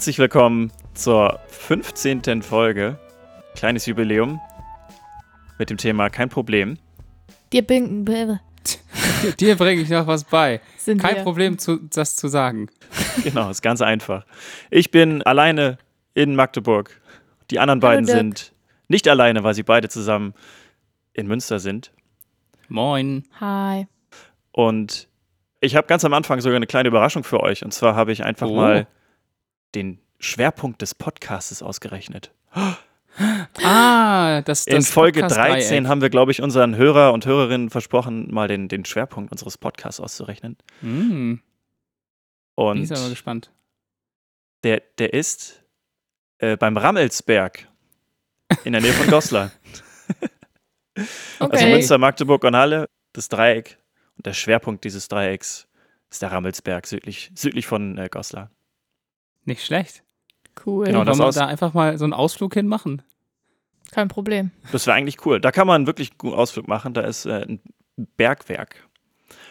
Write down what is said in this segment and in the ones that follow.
Herzlich willkommen zur 15. Folge. Kleines Jubiläum mit dem Thema Kein Problem. Dir bin, Dir bringe ich noch was bei. sind Kein wir. Problem, zu, das zu sagen. Genau, ist ganz einfach. Ich bin alleine in Magdeburg. Die anderen beiden Dirk. sind nicht alleine, weil sie beide zusammen in Münster sind. Moin. Hi. Und ich habe ganz am Anfang sogar eine kleine Überraschung für euch. Und zwar habe ich einfach Oh. mal den Schwerpunkt des Podcasts ausgerechnet. Ah, das, das In Folge 13 Podcast-Dreieck. haben wir, glaube ich, unseren Hörer und Hörerinnen versprochen, mal den, den Schwerpunkt unseres Podcasts auszurechnen. Bin Und ich aber gespannt. der, der ist äh, beim Rammelsberg in der Nähe von Goslar. Also Okay. Münster, Magdeburg und Halle, das Dreieck. Und der Schwerpunkt dieses Dreiecks ist der Rammelsberg, südlich, südlich von äh, Goslar. Nicht schlecht. Cool. Genau, Wollen das wir da einfach mal so einen Ausflug hinmachen? Kein Problem. Das wäre eigentlich cool. Da kann man wirklich einen guten Ausflug machen. Da ist äh, ein Bergwerk,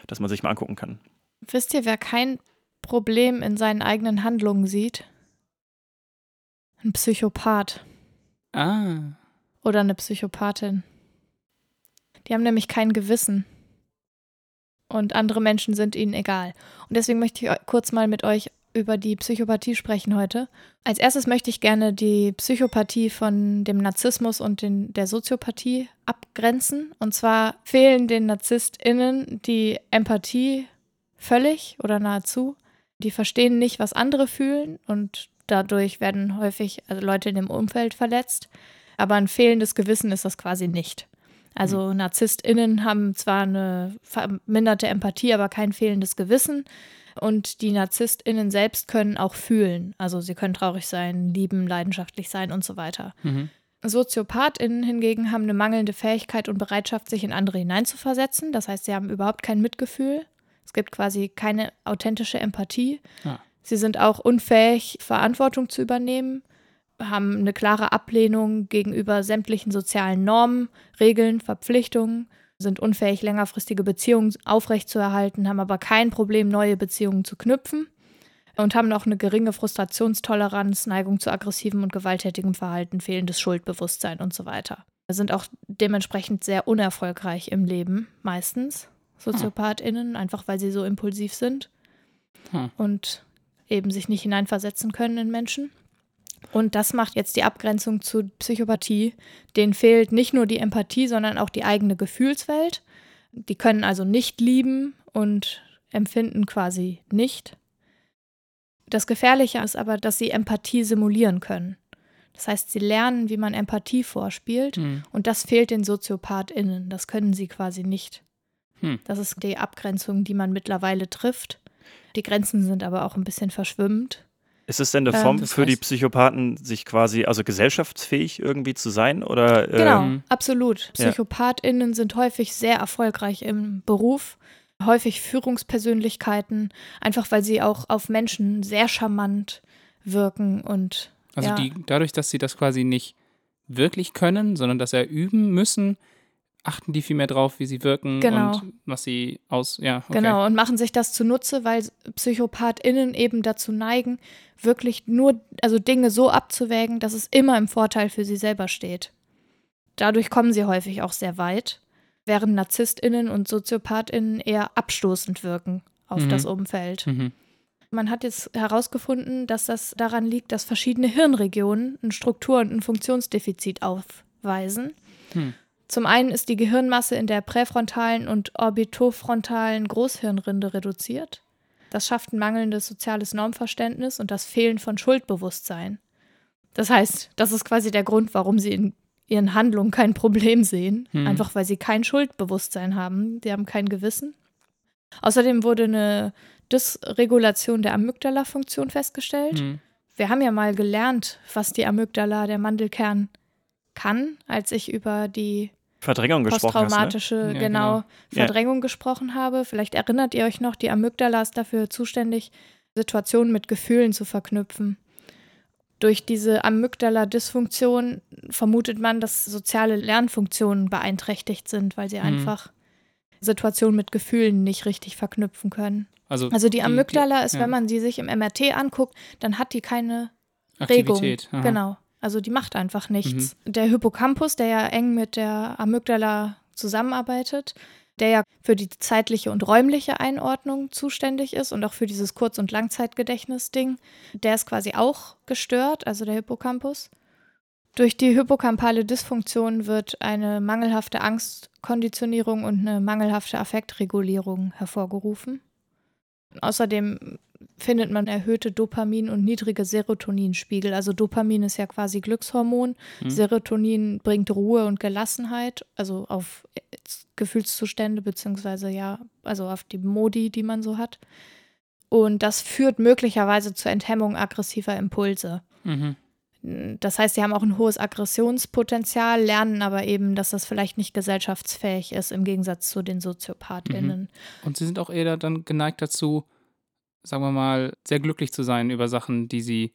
das man sich mal angucken kann. Wisst ihr, wer kein Problem in seinen eigenen Handlungen sieht? Ein Psychopath Ah. oder eine Psychopathin. Die haben nämlich kein Gewissen. Und andere Menschen sind ihnen egal. Und deswegen möchte ich kurz mal mit euch über die Psychopathie sprechen heute. Als erstes möchte ich gerne die Psychopathie von dem Narzissmus und den, der Soziopathie abgrenzen. Und zwar fehlen den NarzisstInnen die Empathie völlig oder nahezu. Die verstehen nicht, was andere fühlen und dadurch werden häufig also Leute in dem Umfeld verletzt. Aber ein fehlendes Gewissen ist das quasi nicht. Also NarzisstInnen haben zwar eine verminderte Empathie, aber kein fehlendes Gewissen. Und die NarzisstInnen selbst können auch fühlen. Also sie können traurig sein, lieben, leidenschaftlich sein und so weiter. Mhm. SoziopathInnen hingegen haben eine mangelnde Fähigkeit und Bereitschaft, sich in andere hineinzuversetzen. Das heißt, sie haben überhaupt kein Mitgefühl. Es gibt quasi keine authentische Empathie. Ah. Sie sind auch unfähig, Verantwortung zu übernehmen, haben eine klare Ablehnung gegenüber sämtlichen sozialen Normen, Regeln, Verpflichtungen, sind unfähig, längerfristige Beziehungen aufrechtzuerhalten, haben aber kein Problem, neue Beziehungen zu knüpfen und haben auch eine geringe Frustrationstoleranz, Neigung zu aggressivem und gewalttätigem Verhalten, fehlendes Schuldbewusstsein und so weiter. Sind auch dementsprechend sehr unerfolgreich im Leben, meistens, SoziopathInnen, einfach weil sie so impulsiv sind Hm. und eben sich nicht hineinversetzen können in Menschen. Und das macht jetzt die Abgrenzung zu Psychopathie. Denen fehlt nicht nur die Empathie, sondern auch die eigene Gefühlswelt. Die können also nicht lieben und empfinden quasi nicht. Das Gefährliche ist aber, dass sie Empathie simulieren können. Das heißt, sie lernen, wie man Empathie vorspielt. Hm. Und das fehlt den SoziopathInnen. Das können sie quasi nicht. Hm. Das ist die Abgrenzung, die man mittlerweile trifft. Die Grenzen sind aber auch ein bisschen verschwimmend. Ist es denn eine Ähm, Form das für die heißt- Psychopathen, sich quasi, also gesellschaftsfähig irgendwie zu sein? Oder, Genau, ähm, absolut. ja. PsychopathInnen sind häufig sehr erfolgreich im Beruf, häufig Führungspersönlichkeiten, einfach weil sie auch auf Menschen sehr charmant wirken und Also ja, die, dadurch, dass sie das quasi nicht wirklich können, sondern dass er üben müssen, achten die viel mehr drauf, wie sie wirken Genau. und was sie aus, ja, okay. Genau, und machen sich das zunutze, weil PsychopathInnen eben dazu neigen, wirklich nur, also Dinge so abzuwägen, dass es immer im Vorteil für sie selber steht. Dadurch kommen sie häufig auch sehr weit, während NarzisstInnen und SoziopathInnen eher abstoßend wirken auf Mhm. das Umfeld. Mhm. Man hat jetzt herausgefunden, dass das daran liegt, dass verschiedene Hirnregionen ein Struktur- und ein Funktionsdefizit aufweisen. Hm. Zum einen ist die Gehirnmasse in der präfrontalen und orbitofrontalen Großhirnrinde reduziert. Das schafft ein mangelndes soziales Normverständnis und das Fehlen von Schuldbewusstsein. Das heißt, das ist quasi der Grund, warum sie in ihren Handlungen kein Problem sehen. Hm. Einfach weil sie kein Schuldbewusstsein haben. Die haben kein Gewissen. Außerdem wurde eine Dysregulation der Amygdala-Funktion festgestellt. Hm. Wir haben ja mal gelernt, was die Amygdala, der Mandelkern, kann, als ich über die Verdrängung gesprochen hast. Ne? posttraumatische Ja, genau, genau. Ja. Verdrängung gesprochen habe. Vielleicht erinnert ihr euch noch, die Amygdala ist dafür zuständig, Situationen mit Gefühlen zu verknüpfen. Durch diese Amygdala-Dysfunktion vermutet man, dass soziale Lernfunktionen beeinträchtigt sind, weil sie Mhm. einfach Situationen mit Gefühlen nicht richtig verknüpfen können. Also, Also die Amygdala ist, ja. wenn man sie sich im MRT anguckt, dann hat die keine Regung. Aktivität. aha. Genau. Also die macht einfach nichts. Der Hippocampus, der ja eng mit der Amygdala zusammenarbeitet, der ja für die zeitliche und räumliche Einordnung zuständig ist und auch für dieses Kurz- und Langzeitgedächtnis-Ding, der ist quasi auch gestört, also der Hippocampus. Durch die hippocampale Dysfunktion wird eine mangelhafte Angstkonditionierung und eine mangelhafte Affektregulierung hervorgerufen. Außerdem findet man erhöhte Dopamin- und niedrige Serotoninspiegel. Also Dopamin ist ja quasi Glückshormon, Hm. Serotonin bringt Ruhe und Gelassenheit, also auf Gefühlszustände beziehungsweise ja, also auf die Modi, die man so hat. Und das führt möglicherweise zur Enthemmung aggressiver Impulse. Mhm. Das heißt, sie haben auch ein hohes Aggressionspotenzial, lernen aber eben, dass das vielleicht nicht gesellschaftsfähig ist, im Gegensatz zu den SoziopathInnen. Und sie sind auch eher dann geneigt dazu, sagen wir mal, sehr glücklich zu sein über Sachen, die sie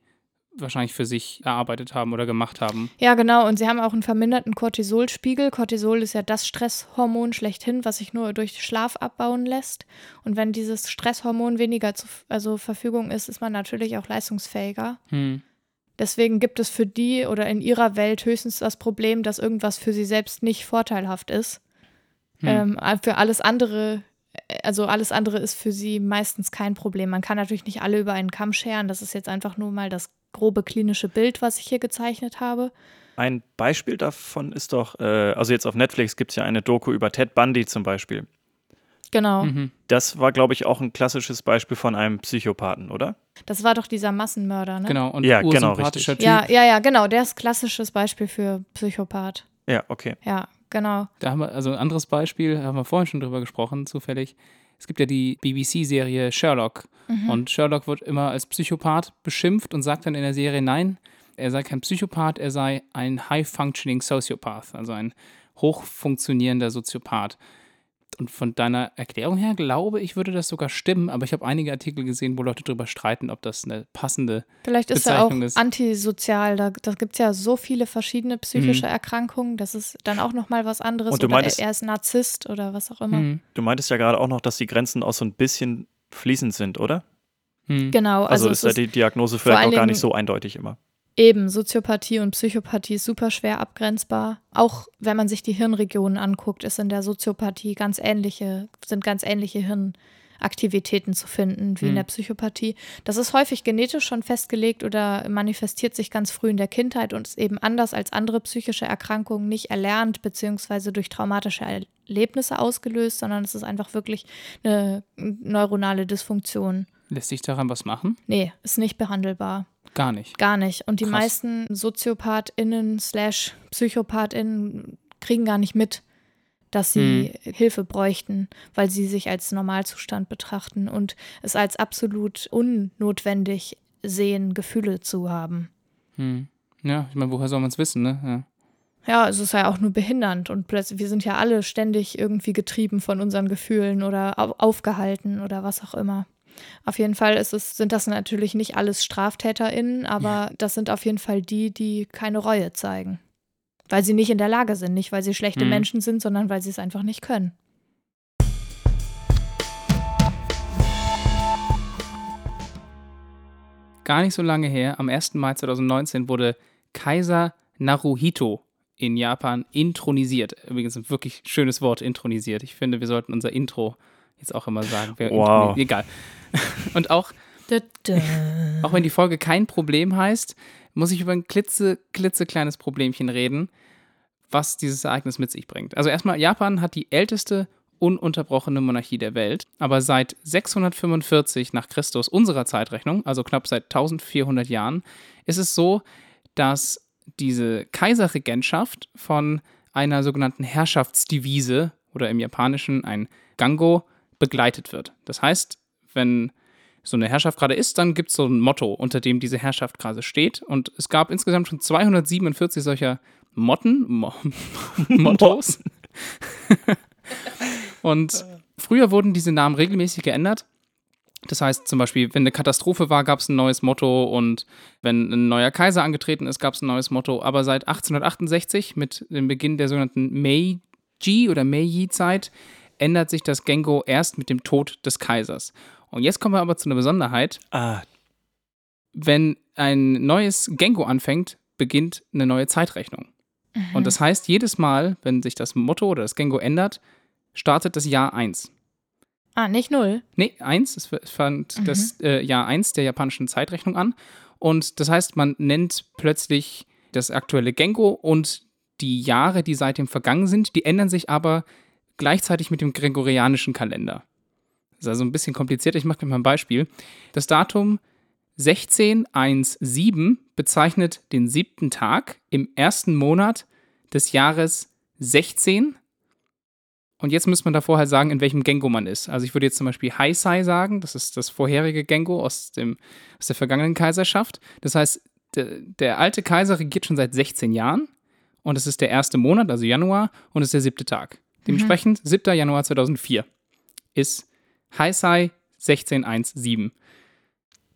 wahrscheinlich für sich erarbeitet haben oder gemacht haben. Ja, genau. Und sie haben auch einen verminderten Cortisolspiegel. Cortisol ist ja das Stresshormon schlechthin, was sich nur durch Schlaf abbauen lässt. Und wenn dieses Stresshormon weniger zur also Verfügung ist, ist man natürlich auch leistungsfähiger. Hm. Deswegen gibt es für die oder in ihrer Welt höchstens das Problem, dass irgendwas für sie selbst nicht vorteilhaft ist. Hm. Ähm, für alles andere, äh, also alles andere ist für sie meistens kein Problem. Man kann natürlich nicht alle über einen Kamm scheren. Das ist jetzt einfach nur mal das grobe klinische Bild, was ich hier gezeichnet habe. Ein Beispiel davon ist doch, äh, also jetzt auf Netflix gibt es ja eine Doku über Ted Bundy zum Beispiel. Genau. Mhm. Das war, glaube ich, auch ein klassisches Beispiel von einem Psychopathen, oder? Das war doch dieser Massenmörder, ne? Genau, und Ja, genau, richtig. Typ. Ja, ja, ja, genau. Der ist klassisches Beispiel für Psychopath. Ja, okay. Ja, genau. Da haben wir, also ein anderes Beispiel, haben wir vorhin schon drüber gesprochen, zufällig. Es gibt ja die BBC-Serie Sherlock. Mhm. Und Sherlock wird immer als Psychopath beschimpft und sagt dann in der Serie, nein, er sei kein Psychopath, er sei ein high-functioning Sociopath, also ein hochfunktionierender Soziopath. Und von deiner Erklärung her glaube ich, würde das sogar stimmen, aber ich habe einige Artikel gesehen, wo Leute darüber streiten, ob das eine passende. Vielleicht ist er auch Bezeichnung ist- antisozial. Da, da gibt es ja so viele verschiedene psychische Erkrankungen. Das ist dann auch nochmal was anderes. Und du oder meintest- er ist Narzisst oder was auch immer. Hm, Du meintest ja gerade auch noch, dass die Grenzen auch so ein bisschen fließend sind, oder? hm. Genau, Also, also, ist ja die Diagnose vielleicht auch gar nicht so eindeutig immer. Eben Soziopathie und Psychopathie ist super schwer abgrenzbar. Auch wenn man sich die Hirnregionen anguckt, ist in der Soziopathie ganz ähnliche, sind ganz ähnliche Hirnaktivitäten zu finden wie in Hm. der Psychopathie. Das ist häufig genetisch schon festgelegt oder manifestiert sich ganz früh in der Kindheit und ist eben anders als andere psychische Erkrankungen nicht erlernt beziehungsweise durch traumatische Erlebnisse ausgelöst, sondern es ist einfach wirklich eine neuronale Dysfunktion. Lässt sich daran was machen? Nee, ist nicht behandelbar. Gar nicht. Gar nicht. Und die Krass. meisten SoziopathInnen slash PsychopathInnen kriegen gar nicht mit, dass sie Hilfe bräuchten, weil sie sich als Normalzustand betrachten und es als absolut unnotwendig sehen, Gefühle zu haben. Hm. Ja, ich meine, woher soll man es wissen, ne? Ja. Ja, es ist ja auch nur behindernd und plötzlich, wir sind ja alle ständig irgendwie getrieben von unseren Gefühlen oder au aufgehalten oder was auch immer. Auf jeden Fall ist es, sind das natürlich nicht alles StraftäterInnen, aber das sind auf jeden Fall die, die keine Reue zeigen. Weil sie nicht in der Lage sind, nicht weil sie schlechte Mhm. Menschen sind, sondern weil sie es einfach nicht können. Gar nicht so lange her, am 1. Mai 2019 wurde Kaiser Naruhito in Japan intronisiert. Übrigens ein wirklich schönes Wort, intronisiert. Ich finde, wir sollten unser Intro jetzt auch immer sagen. Wer Wow. Egal. Und auch, auch wenn die Folge kein Problem heißt, muss ich über ein klitze, klitzekleines Problemchen reden, was dieses Ereignis mit sich bringt. Also erstmal, Japan hat die älteste ununterbrochene Monarchie der Welt, aber seit 645 nach Christus unserer Zeitrechnung, also knapp seit 1400 Jahren, ist es so, dass diese Kaiserregentschaft von einer sogenannten Herrschaftsdivise oder im Japanischen ein Gango begleitet wird. Das heißt, wenn so eine Herrschaft gerade ist, dann gibt es so ein Motto, unter dem diese Herrschaft gerade steht. Und es gab insgesamt schon 247 solcher Motten, Mo Mottos. Und früher wurden diese Namen regelmäßig geändert. Das heißt zum Beispiel, wenn eine Katastrophe war, gab es ein neues Motto und wenn ein neuer Kaiser angetreten ist, gab es ein neues Motto. Aber seit 1868, mit dem Beginn der sogenannten Meiji oder Meiji-Zeit, ändert sich das Gengo erst mit dem Tod des Kaisers. Und jetzt kommen wir aber zu einer Besonderheit. Ah, Wenn ein neues Gengo anfängt, beginnt eine neue Zeitrechnung. Mhm. Und das heißt, jedes Mal, wenn sich das Motto oder das Gengo ändert, startet das Jahr 1. Ah, nicht null. Nee, 1, es fand Mhm. das äh, Jahr 1 der japanischen Zeitrechnung an. Und das heißt, man nennt plötzlich das aktuelle Gengo und die Jahre, die seitdem vergangen sind, die ändern sich aber gleichzeitig mit dem gregorianischen Kalender. Das ist also ein bisschen kompliziert. Ich mache dir mal ein Beispiel. Das Datum 1617 bezeichnet den siebten Tag im ersten Monat des Jahres 16. Und jetzt müsste man davor halt sagen, in welchem Gengo man ist. Also ich würde jetzt zum Beispiel Heisei sagen, das ist das vorherige Gengo aus, dem, aus der vergangenen Kaiserschaft. Das heißt, der, der alte Kaiser regiert schon seit 16 Jahren und es ist der erste Monat, also Januar, und es ist der siebte Tag. Dementsprechend 7. Januar 2004 ist Heisei 1617.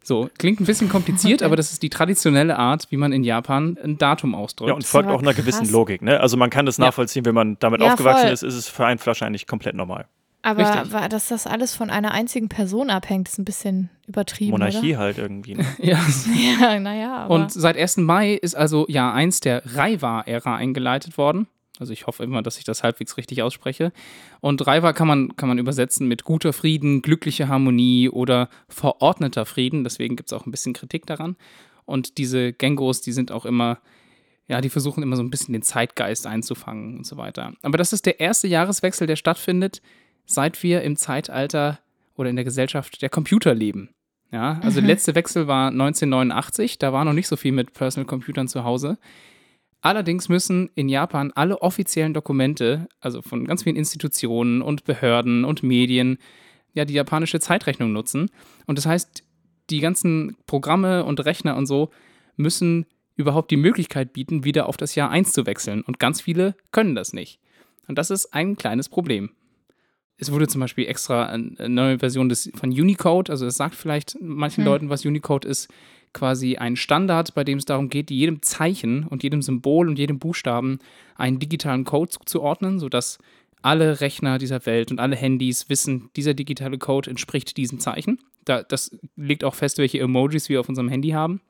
So, klingt ein bisschen kompliziert, Okay. aber das ist die traditionelle Art, wie man in Japan ein Datum ausdrückt. Ja, und folgt auch einer gewissen krass. Logik. Ne? Also man kann das Ja. nachvollziehen, wenn man damit Ja, aufgewachsen voll. ist, ist es für einen wahrscheinlich komplett normal. Aber war, dass das alles von einer einzigen Person abhängt, ist ein bisschen übertrieben. Monarchie halt irgendwie. Ne? ja. Oder? Ja, naja, aber. Und seit 1. Mai ist also Jahr 1 der Reiwa-Ära eingeleitet worden. Also ich hoffe immer, dass ich das halbwegs richtig ausspreche. Und Reiwa kann man, kann man übersetzen mit guter Frieden, glückliche Harmonie oder verordneter Frieden. Deswegen gibt es auch ein bisschen Kritik daran. Und diese Gengos, die sind auch immer, ja, die versuchen immer so ein bisschen den Zeitgeist einzufangen und so weiter. Aber das ist der erste Jahreswechsel, der stattfindet, seit wir im Zeitalter oder in der Gesellschaft der Computer leben. Ja, also der letzte Wechsel war 1989, da war noch nicht so viel mit Personal Computern zu Hause. Allerdings müssen in Japan alle offiziellen Dokumente, also von ganz vielen Institutionen und Behörden und Medien, ja, die japanische Zeitrechnung nutzen. Und das heißt, die ganzen Programme und Rechner und so müssen überhaupt die Möglichkeit bieten, wieder auf das Jahr 1 zu wechseln. Und ganz viele können das nicht. Und das ist ein kleines Problem. Es wurde zum Beispiel extra eine neue Version des, von Unicode, also es sagt vielleicht manchen Hm. Leuten, was Unicode ist, quasi ein Standard, bei dem es darum geht, jedem Zeichen und jedem Symbol und jedem Buchstaben einen digitalen Code zuzuordnen, sodass alle Rechner dieser Welt und alle Handys wissen, dieser digitale Code entspricht diesem Zeichen. Da, das legt auch fest, welche Emojis wir auf unserem Handy haben.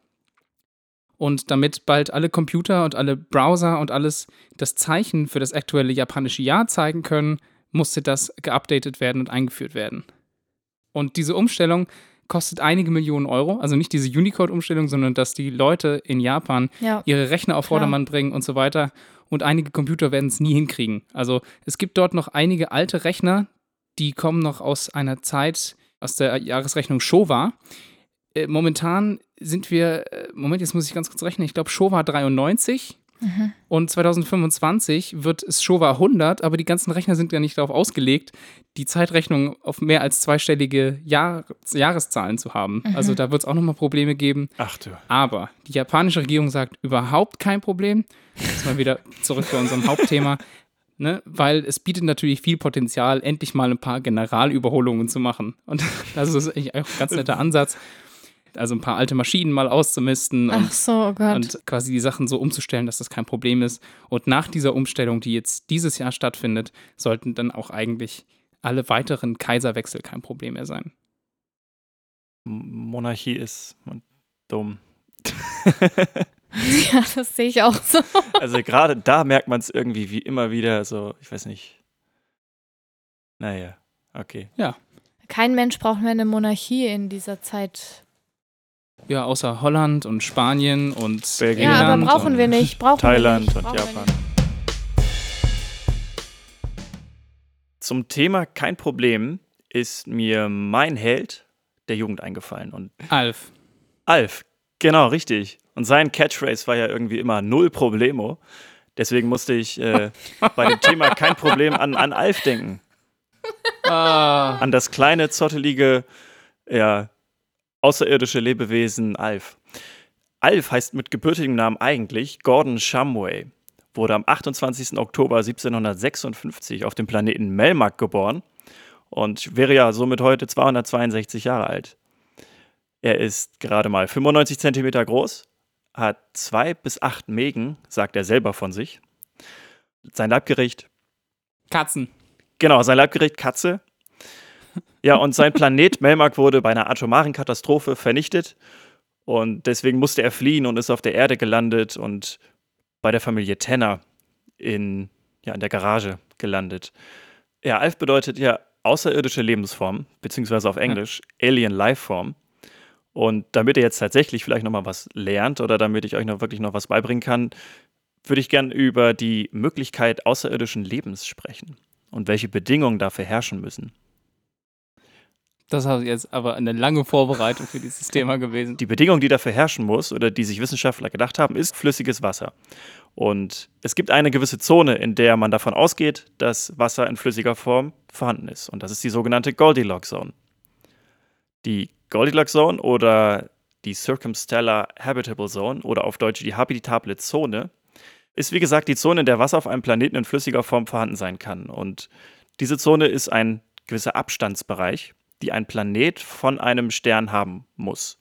Und damit bald alle Computer und alle Browser und alles das Zeichen für das aktuelle japanische Jahr zeigen können, musste das geupdatet werden und eingeführt werden. Und diese Umstellung kostet einige Millionen Euro, also nicht diese Unicode-Umstellung, sondern dass die Leute in Japan ja. ihre Rechner auf Klar. Vordermann bringen und so weiter. Und einige Computer werden es nie hinkriegen. Also es gibt dort noch einige alte Rechner, die kommen noch aus einer Zeit, aus der Jahresrechnung Showa. Äh, momentan sind wir, äh, Moment, jetzt muss ich ganz kurz rechnen, ich glaube Showa 93 Mhm. und 2025 wird es Showa 100, aber die ganzen Rechner sind ja nicht darauf ausgelegt, die Zeitrechnung auf mehr als zweistellige Jahr Jahreszahlen zu haben. Also da wird es auch nochmal Probleme geben. Ach du. Aber die japanische Regierung sagt überhaupt kein Problem. Jetzt mal wieder zurück bei unserem Hauptthema. Ne, weil es bietet natürlich viel Potenzial, endlich mal ein paar Generalüberholungen zu machen. Und das ist eigentlich auch ein ganz netter Ansatz. Also ein paar alte Maschinen mal auszumisten und Ach so, oh Gott. und quasi die Sachen so umzustellen, dass das kein Problem ist. Und nach dieser Umstellung, die jetzt dieses Jahr stattfindet, sollten dann auch eigentlich alle weiteren Kaiserwechsel kein Problem mehr sein. Monarchie ist dumm. ja, das sehe ich auch so. also gerade da merkt man es irgendwie wie immer wieder so, ich weiß nicht. Naja, okay. Kein Mensch braucht mehr eine Monarchie in dieser Zeit. Ja, außer Holland und Spanien und Belgien. Ja, aber brauchen wir nicht. Brauchen Thailand wir nicht. und Japan. Zum Thema kein Problem ist mir mein Held der Jugend eingefallen. Und Alf. Alf, genau, richtig. Und sein Catchphrase war ja irgendwie immer null Problemo. Deswegen musste ich äh, bei dem Thema kein Problem an, an Alf denken. Ah, An das kleine, zottelige, ja, außerirdische Lebewesen Alf. Alf heißt mit gebürtigem Namen eigentlich Gordon Shumway. Wurde am 28. Oktober 1756 auf dem Planeten Melmac geboren und wäre ja somit heute 262 Jahre alt. Er ist gerade mal 95 Zentimeter groß, hat zwei bis acht Mägen, sagt er selber von sich. Sein Leibgericht Katzen. Genau, sein Leibgericht Katze. Ja, und sein Planet Melmac wurde bei einer atomaren Katastrophe vernichtet. Und deswegen musste er fliehen und ist auf der Erde gelandet und bei der Familie Tenner in, ja, in der Garage gelandet. Ja, Alf bedeutet ja außerirdische Lebensform, beziehungsweise auf Englisch Alien Lifeform. Und damit ihr jetzt tatsächlich vielleicht nochmal was lernt oder damit ich euch noch wirklich noch was beibringen kann, würde ich gern über die Möglichkeit außerirdischen Lebens sprechen und welche Bedingungen dafür herrschen müssen. Das ist jetzt aber eine lange Vorbereitung für dieses Thema gewesen. Die Bedingung, die dafür herrschen muss oder die sich Wissenschaftler gedacht haben, ist flüssiges Wasser. Und es gibt eine gewisse Zone, in der man davon ausgeht, dass Wasser in flüssiger Form vorhanden ist. Und das ist die sogenannte Goldilocks Zone. Die Goldilocks Zone oder die Circumstellar Habitable Zone oder auf Deutsch die habitable Zone ist wie gesagt die Zone, in der Wasser auf einem Planeten in flüssiger Form vorhanden sein kann. Und diese Zone ist ein gewisser Abstandsbereich, die ein Planet von einem Stern haben muss.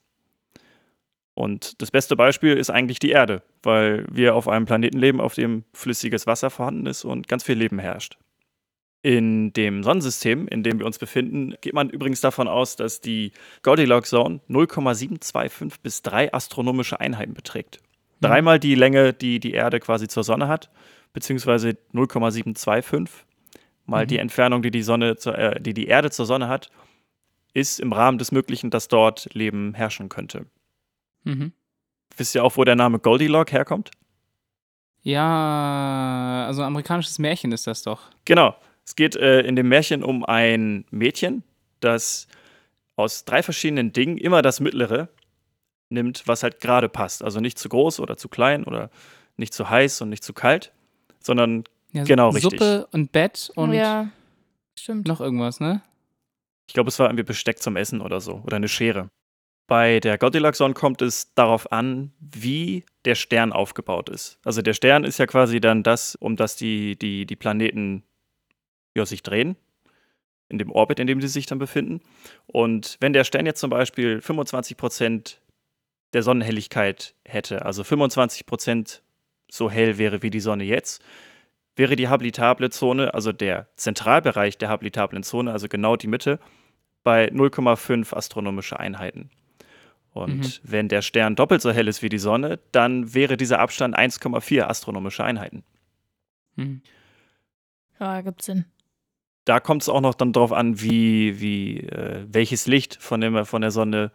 Und das beste Beispiel ist eigentlich die Erde, weil wir auf einem Planeten leben, auf dem flüssiges Wasser vorhanden ist und ganz viel Leben herrscht. In dem Sonnensystem, in dem wir uns befinden, geht man übrigens davon aus, dass die Goldilocks Zone 0,725 bis 3 astronomische Einheiten beträgt. Mhm. Dreimal die Länge, die die Erde quasi zur Sonne hat, beziehungsweise 0,725 mal mhm. die Entfernung, die die, Sonne zur, äh, die die Erde zur Sonne hat, ist im Rahmen des Möglichen, dass dort Leben herrschen könnte. Mhm. Wisst ihr auch, wo der Name Goldilocks herkommt? Ja, also ein amerikanisches Märchen ist das doch. Genau. Es geht äh, in dem Märchen um ein Mädchen, das aus drei verschiedenen Dingen immer das Mittlere nimmt, was halt gerade passt. Also nicht zu groß oder zu klein oder nicht zu heiß und nicht zu kalt, sondern ja, genau Suppe richtig. Suppe und Bett und ja, stimmt. noch irgendwas, ne? Ich glaube, es war irgendwie Besteck zum Essen oder so oder eine Schere. Bei der Goldilocks Zone kommt es darauf an, wie der Stern aufgebaut ist. Also der Stern ist ja quasi dann das, um das die, die, die Planeten ja, sich drehen, in dem Orbit, in dem sie sich dann befinden. Und wenn der Stern jetzt zum Beispiel 25 Prozent der Sonnenhelligkeit hätte, also 25 Prozent so hell wäre wie die Sonne jetzt, wäre die habitable Zone, also der Zentralbereich der habitablen Zone, also genau die Mitte, bei 0,5 astronomische Einheiten. Und mhm. wenn der Stern doppelt so hell ist wie die Sonne, dann wäre dieser Abstand 1,4 astronomische Einheiten. Mhm. Ja, gibt Sinn. Da kommt es auch noch dann darauf an, wie, wie, äh, welches Licht von, dem, von der Sonne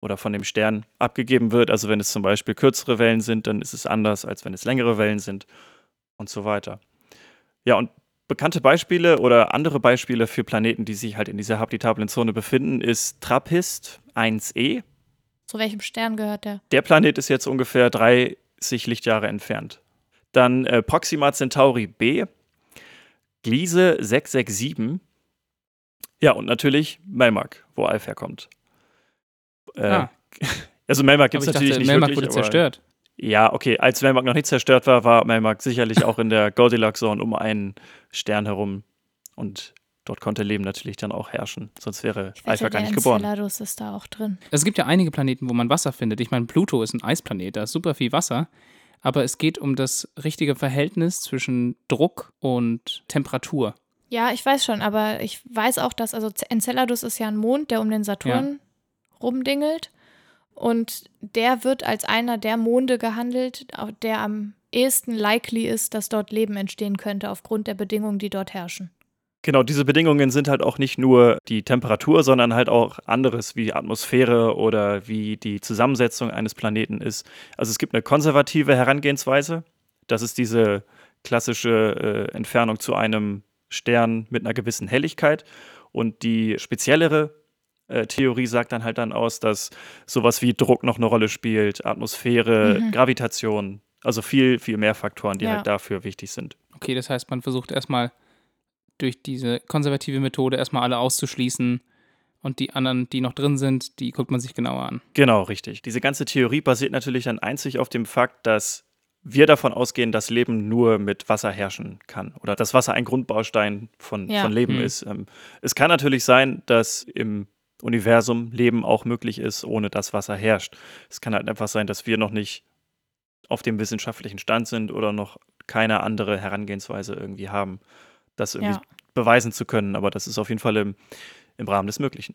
oder von dem Stern abgegeben wird. Also wenn es zum Beispiel kürzere Wellen sind, dann ist es anders, als wenn es längere Wellen sind und so weiter. Ja, und bekannte Beispiele oder andere Beispiele für Planeten, die sich halt in dieser habitablen Zone befinden, ist Trappist 1e. Zu welchem Stern gehört der? Der Planet ist jetzt ungefähr 30 Lichtjahre entfernt. Dann äh, Proxima Centauri b, Gliese 667. Ja, und natürlich Melmark, wo Alf herkommt. Äh, ah. Also Melmark gibt es natürlich dachte, nicht Melmark wirklich. wurde zerstört. Ja, okay. Als Melmark noch nicht zerstört war, war Melmark sicherlich auch in der Goldilocks Zone um einen Stern herum. Und dort konnte Leben natürlich dann auch herrschen. Sonst wäre Alpha gar nicht geboren. Enceladus ist da auch drin. Es gibt ja einige Planeten, wo man Wasser findet. Ich meine, Pluto ist ein Eisplanet, da ist super viel Wasser. Aber es geht um das richtige Verhältnis zwischen Druck und Temperatur. Ja, ich weiß schon, aber ich weiß auch, dass, also Enceladus ist ja ein Mond, der um den Saturn ja rumdingelt. Und der wird als einer der Monde gehandelt, der am ehesten likely ist, dass dort Leben entstehen könnte aufgrund der Bedingungen, die dort herrschen. Genau, diese Bedingungen sind halt auch nicht nur die Temperatur, sondern halt auch anderes wie Atmosphäre oder wie die Zusammensetzung eines Planeten ist. Also es gibt eine konservative Herangehensweise. Das ist diese klassische äh, Entfernung zu einem Stern mit einer gewissen Helligkeit. Und die speziellere äh, Theorie sagt dann halt dann aus, dass sowas wie Druck noch eine Rolle spielt, Atmosphäre, mhm. Gravitation, also viel, viel mehr Faktoren, die ja. halt dafür wichtig sind. Okay, das heißt, man versucht erstmal durch diese konservative Methode erstmal alle auszuschließen und die anderen, die noch drin sind, die guckt man sich genauer an. Genau, richtig. Diese ganze Theorie basiert natürlich dann einzig auf dem Fakt, dass wir davon ausgehen, dass Leben nur mit Wasser herrschen kann oder dass Wasser ein Grundbaustein von, ja. von Leben mhm. ist. Ähm, es kann natürlich sein, dass im Universum Leben auch möglich ist, ohne dass Wasser herrscht. Es kann halt einfach sein, dass wir noch nicht auf dem wissenschaftlichen Stand sind oder noch keine andere Herangehensweise irgendwie haben, das irgendwie ja. beweisen zu können. Aber das ist auf jeden Fall im, im Rahmen des Möglichen.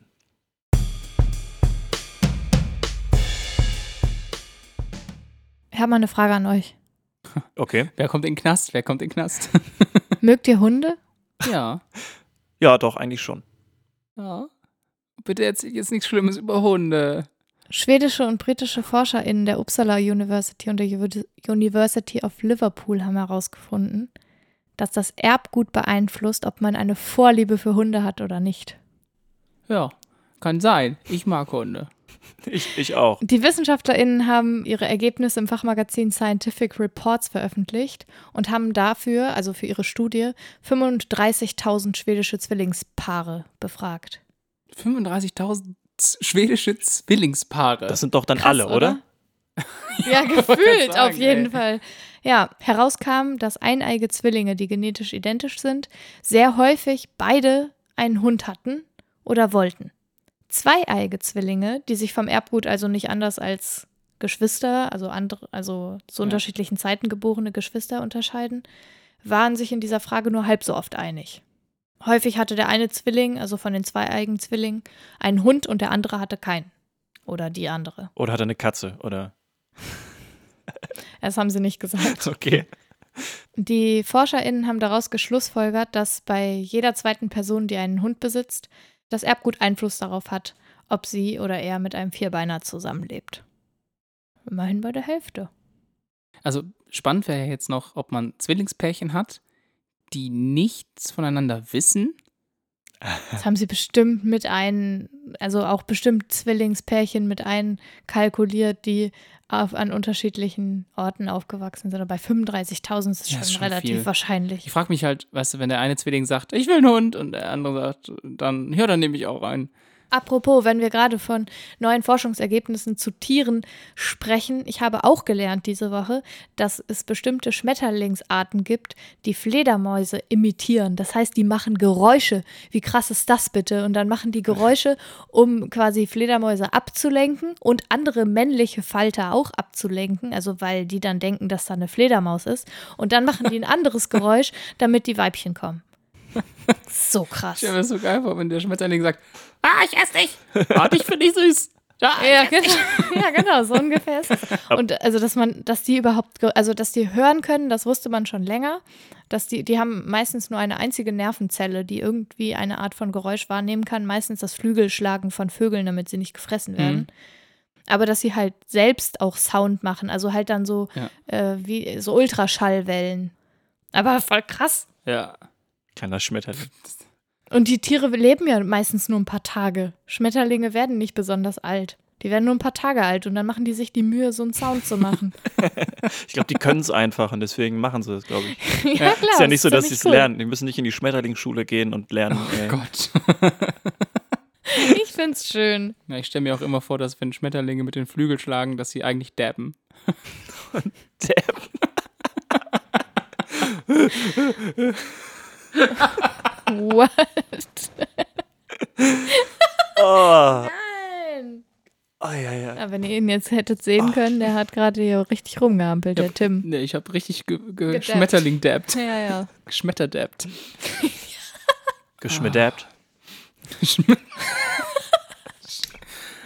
Ich habe mal eine Frage an euch. Okay. Wer kommt in den Knast? Wer kommt in den Knast? Mögt ihr Hunde? ja. Ja, doch, eigentlich schon. Ja. Bitte erzähl jetzt nichts Schlimmes über Hunde. Schwedische und britische ForscherInnen der Uppsala University und der Uni- University of Liverpool haben herausgefunden, dass das Erbgut beeinflusst, ob man eine Vorliebe für Hunde hat oder nicht. Ja, kann sein. Ich mag Hunde. Ich, ich auch. Die WissenschaftlerInnen haben ihre Ergebnisse im Fachmagazin Scientific Reports veröffentlicht und haben dafür, also für ihre Studie, 35.000 schwedische Zwillingspaare befragt. 35.000 z- schwedische Zwillingspaare. Das sind doch dann Krass, alle, oder? Ja, wollte gefühlt sagen, auf jeden ey. Fall. Ja, herauskam, dass eineige Zwillinge, die genetisch identisch sind, sehr häufig beide einen Hund hatten oder wollten. Zweieige Zwillinge, die sich vom Erbgut also nicht anders als Geschwister, also andere, also zu Ja. unterschiedlichen Zeiten geborene Geschwister unterscheiden, waren sich in dieser Frage nur halb so oft einig. Häufig hatte der eine Zwilling, also von den zweieigen Zwillingen, einen Hund und der andere hatte keinen. Oder die andere. Oder hat er eine Katze? Oder. Das haben sie nicht gesagt. Okay. Die ForscherInnen haben daraus geschlussfolgert, dass bei jeder zweiten Person, die einen Hund besitzt, das Erbgut Einfluss darauf hat, ob sie oder er mit einem Vierbeiner zusammenlebt. Immerhin bei der Hälfte. Also spannend wäre ja jetzt noch, ob man Zwillingspärchen hat, die nichts voneinander wissen. Das haben sie bestimmt mit ein, also auch bestimmt Zwillingspärchen mit einkalkuliert, die auf, an unterschiedlichen Orten aufgewachsen sind. Aber bei 35.000 ist es schon, schon relativ viel. Ich wahrscheinlich. frage mich halt, weißt du, wenn der eine Zwilling sagt, ich will einen Hund und der andere sagt, dann, ja, dann nehme ich auch einen. Apropos, wenn wir gerade von neuen Forschungsergebnissen zu Tieren sprechen, ich habe auch gelernt diese Woche, dass es bestimmte Schmetterlingsarten gibt, die Fledermäuse imitieren. Das heißt, die machen Geräusche. Wie krass ist das bitte? Und dann machen die Geräusche, um quasi Fledermäuse abzulenken und andere männliche Falter auch abzulenken, also weil die dann denken, dass da eine Fledermaus ist. Und dann machen die ein anderes Geräusch, damit die Weibchen kommen. So krass. Ich stelle mir das so geil vor, wenn der Schmetterling sagt, ah, ich esse dich. Ah, dich finde ich süß. Ja, Ja, genau, ja, genau, so ungefähr. Und also, dass man, dass die überhaupt, also dass die hören können, das wusste man schon länger. Dass die, die haben meistens nur eine einzige Nervenzelle, die irgendwie eine Art von Geräusch wahrnehmen kann, meistens das Flügelschlagen von Vögeln, damit sie nicht gefressen werden. Aber dass sie halt selbst auch Sound machen, also halt dann so Ja. äh, wie so Ultraschallwellen. Aber voll krass. ja. Kleiner Schmetterling. Und die Tiere leben ja meistens nur ein paar Tage. Schmetterlinge werden nicht besonders alt. Die werden nur ein paar Tage alt und dann machen die sich die Mühe, so einen Sound zu machen. Ich glaube, die können es einfach und deswegen machen sie es, glaube ich. ja, klar. ist ja nicht so, dass sie es cool. lernen. Die müssen nicht in die Schmetterlingsschule gehen und lernen. Oh äh, Gott. Ich find's schön. Ja, ich stelle mir auch immer vor, dass wenn Schmetterlinge mit den Flügeln schlagen, dass sie eigentlich dabben. What? Oh, Nein. oh, ja, ja. Ja, wenn ihr ihn jetzt hättet sehen können, der hat gerade hier richtig rumgehampelt, der Tim. Nee, ich habe richtig ge ge. Schmetterling dabbt. Ja, ja. Geschmetterdabbt. Geschmeddabt.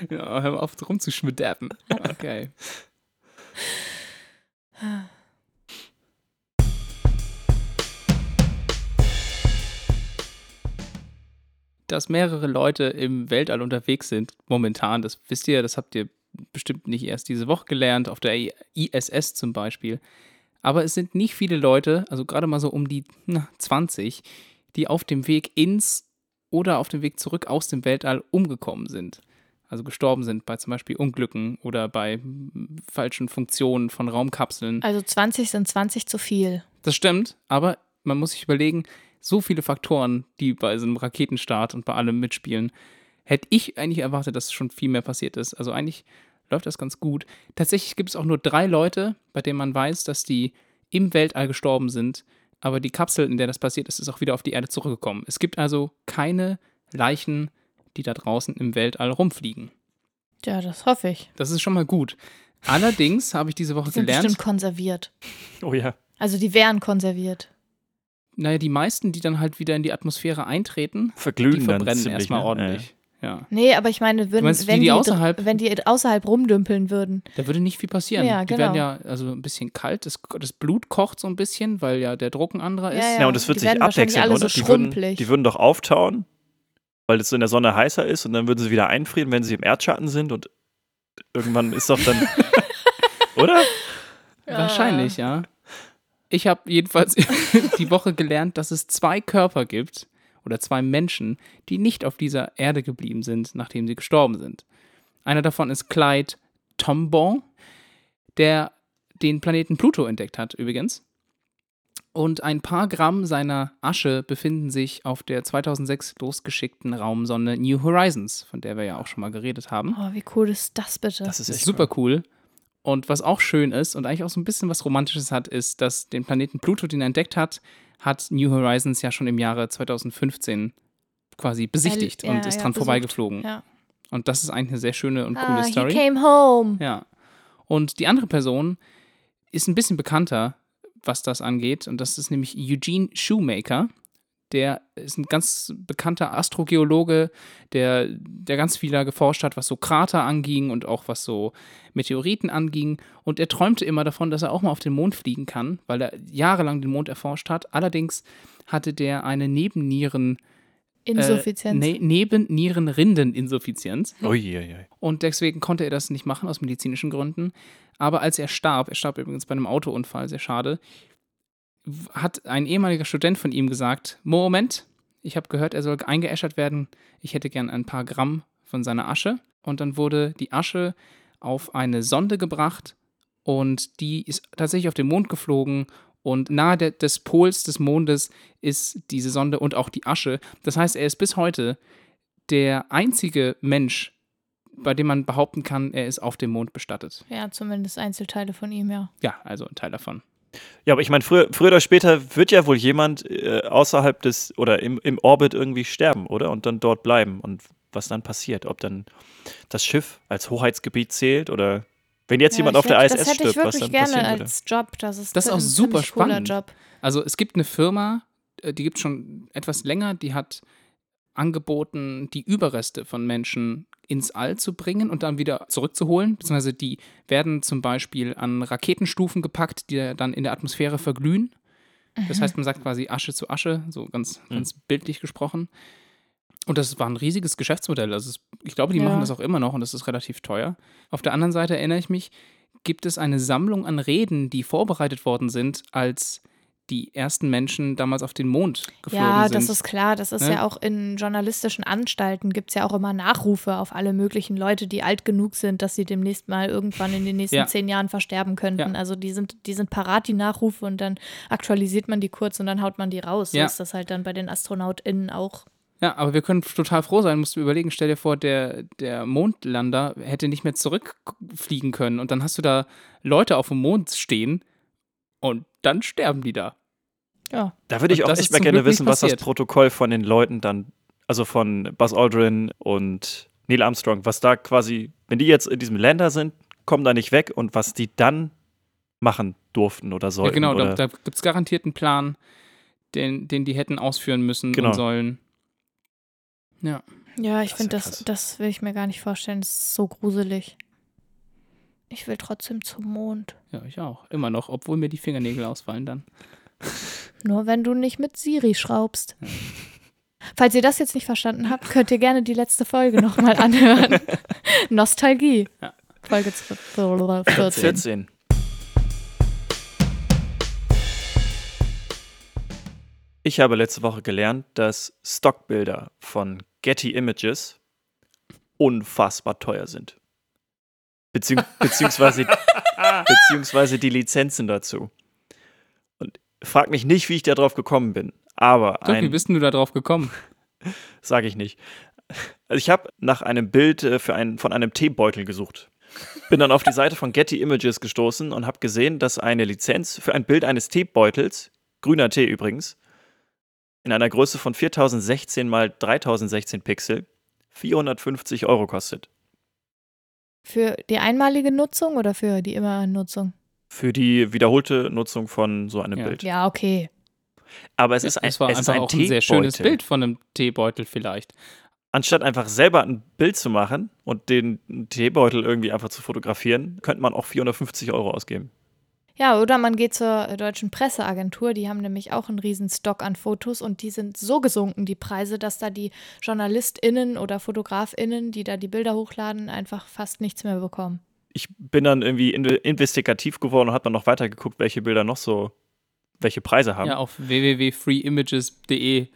ja, hör mal auf rumzuschmeddappen. Okay. Dass mehrere Leute im Weltall unterwegs sind, momentan, das wisst ihr, das habt ihr bestimmt nicht erst diese Woche gelernt, auf der ISS zum Beispiel. Aber es sind nicht viele Leute, also gerade mal so um die na, 20, die auf dem Weg ins oder auf dem Weg zurück aus dem Weltall umgekommen sind. Also gestorben sind bei zum Beispiel Unglücken oder bei falschen Funktionen von Raumkapseln. Also 20 sind 20 zu viel. Das stimmt, aber man muss sich überlegen, so viele Faktoren, die bei so einem Raketenstart und bei allem mitspielen, hätte ich eigentlich erwartet, dass schon viel mehr passiert ist. Also eigentlich läuft das ganz gut. Tatsächlich gibt es auch nur drei Leute, bei denen man weiß, dass die im Weltall gestorben sind, aber die Kapsel, in der das passiert ist, ist auch wieder auf die Erde zurückgekommen. Es gibt also keine Leichen, die da draußen im Weltall rumfliegen. Ja, das hoffe ich. Das ist schon mal gut. Allerdings habe ich diese Woche Die sind gelernt, bestimmt konserviert. Oh ja. Also die wären konserviert. Naja, die meisten, die dann halt wieder in die Atmosphäre eintreten, die Verglühen dann verbrennen ziemlich. erstmal ne? ordentlich. Ja. Nee, aber ich meine, würden, meinst, wenn, die die, außerhalb- wenn die außerhalb rumdümpeln würden. Da würde nicht viel passieren. Ja, Die werden genau. ja also ein bisschen kalt, das, das Blut kocht so ein bisschen, weil ja der Druck ein anderer ist. Ja, Ja, und es wird die sich abwechseln, oder? so die, würden, schrumpelig. die würden doch auftauen, weil es so in der Sonne heißer ist und dann würden sie wieder einfrieren, wenn sie im Erdschatten sind und irgendwann ist doch dann. oder? Wahrscheinlich, ja. Ich habe jedenfalls die Woche gelernt, dass es zwei Körper gibt oder zwei Menschen, die nicht auf dieser Erde geblieben sind, nachdem sie gestorben sind. Einer davon ist Clyde Tombaugh, der den Planeten Pluto entdeckt hat, übrigens. Und ein paar Gramm seiner Asche befinden sich auf der 2006 losgeschickten Raumsonde New Horizons, von der wir ja auch schon mal geredet haben. Oh, wie cool ist das bitte? Das ist Das echt ist super cool. Und was auch schön ist und eigentlich auch so ein bisschen was Romantisches hat, ist, dass den Planeten Pluto, den er entdeckt hat, hat New Horizons ja schon im Jahre 2015 quasi besichtigt ja, und ist ja, dran besucht. vorbeigeflogen. ja. Und das ist eigentlich eine sehr schöne und coole ah, Story. he came home. Ja. Und die andere Person ist ein bisschen bekannter, was das angeht. Und das ist nämlich Eugene Shoemaker. Der ist ein ganz bekannter Astrogeologe, der, der ganz viel da geforscht hat, was so Krater anging und auch was so Meteoriten anging. Und er träumte immer davon, dass er auch mal auf den Mond fliegen kann, weil er jahrelang den Mond erforscht hat. Allerdings hatte der eine Nebennieren, Insuffizienz. äh, ne Nebennierenrindeninsuffizienz. Uiuiui. Und deswegen konnte er das nicht machen aus medizinischen Gründen. Aber als er starb, er starb übrigens bei einem Autounfall, sehr schade, hat ein ehemaliger Student von ihm gesagt: Moment, ich habe gehört, er soll eingeäschert werden. Ich hätte gern ein paar Gramm von seiner Asche. Und dann wurde die Asche auf eine Sonde gebracht und die ist tatsächlich auf den Mond geflogen. Und nahe der, des Pols des Mondes ist diese Sonde und auch die Asche. Das heißt, er ist bis heute der einzige Mensch, bei dem man behaupten kann, er ist auf dem Mond bestattet. Ja, zumindest Einzelteile von ihm, ja. Ja, also ein Teil davon. Ja, aber ich meine, früher, früher oder später wird ja wohl jemand äh, außerhalb des oder im, im Orbit irgendwie sterben, oder? Und dann dort bleiben. Und was dann passiert? Ob dann das Schiff als Hoheitsgebiet zählt oder wenn jetzt ja, jemand ich auf der hätte- ISS Das hätte ich stirbt, was wirklich dann gerne passieren würde? als Job. Das ist, Das ist auch ein super spannend. Job. Also es gibt eine Firma, äh, die gibt es schon etwas länger, die hat angeboten, die Überreste von Menschen ins All zu bringen und dann wieder zurückzuholen. Beziehungsweise die werden zum Beispiel an Raketenstufen gepackt, die dann in der Atmosphäre verglühen. Das heißt, man sagt quasi Asche zu Asche, so ganz, ganz bildlich gesprochen. Und das war ein riesiges Geschäftsmodell. Also es, ich glaube, die Ja. machen das auch immer noch und das ist relativ teuer. Auf der anderen Seite erinnere ich mich, gibt es eine Sammlung an Reden, die vorbereitet worden sind, als die ersten Menschen damals auf den Mond geflogen Ja, sind. das ist klar. Das ist Ne? ja auch in journalistischen Anstalten gibt es ja auch immer Nachrufe auf alle möglichen Leute, die alt genug sind, dass sie demnächst mal irgendwann in den nächsten Ja. zehn Jahren versterben könnten. Ja. Also die sind, die sind parat, die Nachrufe, und dann aktualisiert man die kurz und dann haut man die raus. So Ja. ist das halt dann bei den AstronautInnen auch. Ja, aber wir können total froh sein, musst du überlegen, stell dir vor, der, der Mondlander hätte nicht mehr zurückfliegen können und dann hast du da Leute auf dem Mond stehen und dann sterben die da. Ja. Da würde ich Und auch echt mal gerne wissen, was das. Protokoll von den Leuten dann, also von Buzz Aldrin und Neil Armstrong, was da quasi, wenn die jetzt in diesem Länder sind, kommen da nicht weg und was die dann machen durften oder Ja, sollten. genau, oder, da, da gibt es garantiert einen Plan, den, den die hätten ausführen müssen Genau. und sollen. Ja. Ja, ich finde, ja das, das will ich mir gar nicht vorstellen. Das ist so gruselig. Ich will trotzdem zum Mond. Ja, ich auch. Immer noch, obwohl mir die Fingernägel ausfallen dann. Nur wenn du nicht mit Siri schraubst. Falls ihr das jetzt nicht verstanden habt, könnt ihr gerne die letzte Folge nochmal anhören. Nostalgie. Ja. Folge 14. 14. Ich habe letzte Woche gelernt, dass Stockbilder von Getty Images unfassbar teuer sind. Beziehung, beziehungsweise, beziehungsweise die Lizenzen dazu. Und frag mich nicht, wie ich da drauf gekommen bin. Aber So, wie ein, bist denn du da drauf gekommen? sage ich nicht. Also ich habe nach einem Bild äh, für einen, von einem Teebeutel gesucht. Bin dann auf die Seite von Getty Images gestoßen und habe gesehen, dass eine Lizenz für ein Bild eines Teebeutels, grüner Tee übrigens, in einer Größe von 4016 mal 3016 Pixel 450 Euro kostet. Für die einmalige Nutzung oder für die immer Nutzung? Für die wiederholte Nutzung von so einem Ja. Bild. Ja, okay. Aber es ist ein, Das war es ist einfach ein auch ein sehr schönes. Bild von einem Teebeutel vielleicht. anstatt einfach selber ein Bild zu machen und den Teebeutel irgendwie einfach zu fotografieren, könnte man auch 450 Euro ausgeben. Ja, oder man geht zur deutschen Presseagentur, die haben nämlich auch einen riesen Stock an Fotos und die sind so gesunken, die Preise, dass da die JournalistInnen oder FotografInnen, die da die Bilder hochladen, einfach fast nichts mehr bekommen. Ich bin dann irgendwie investigativ geworden und habe dann noch weiter geguckt, welche Bilder noch so, welche Preise haben. Ja, auf www.freeimages.de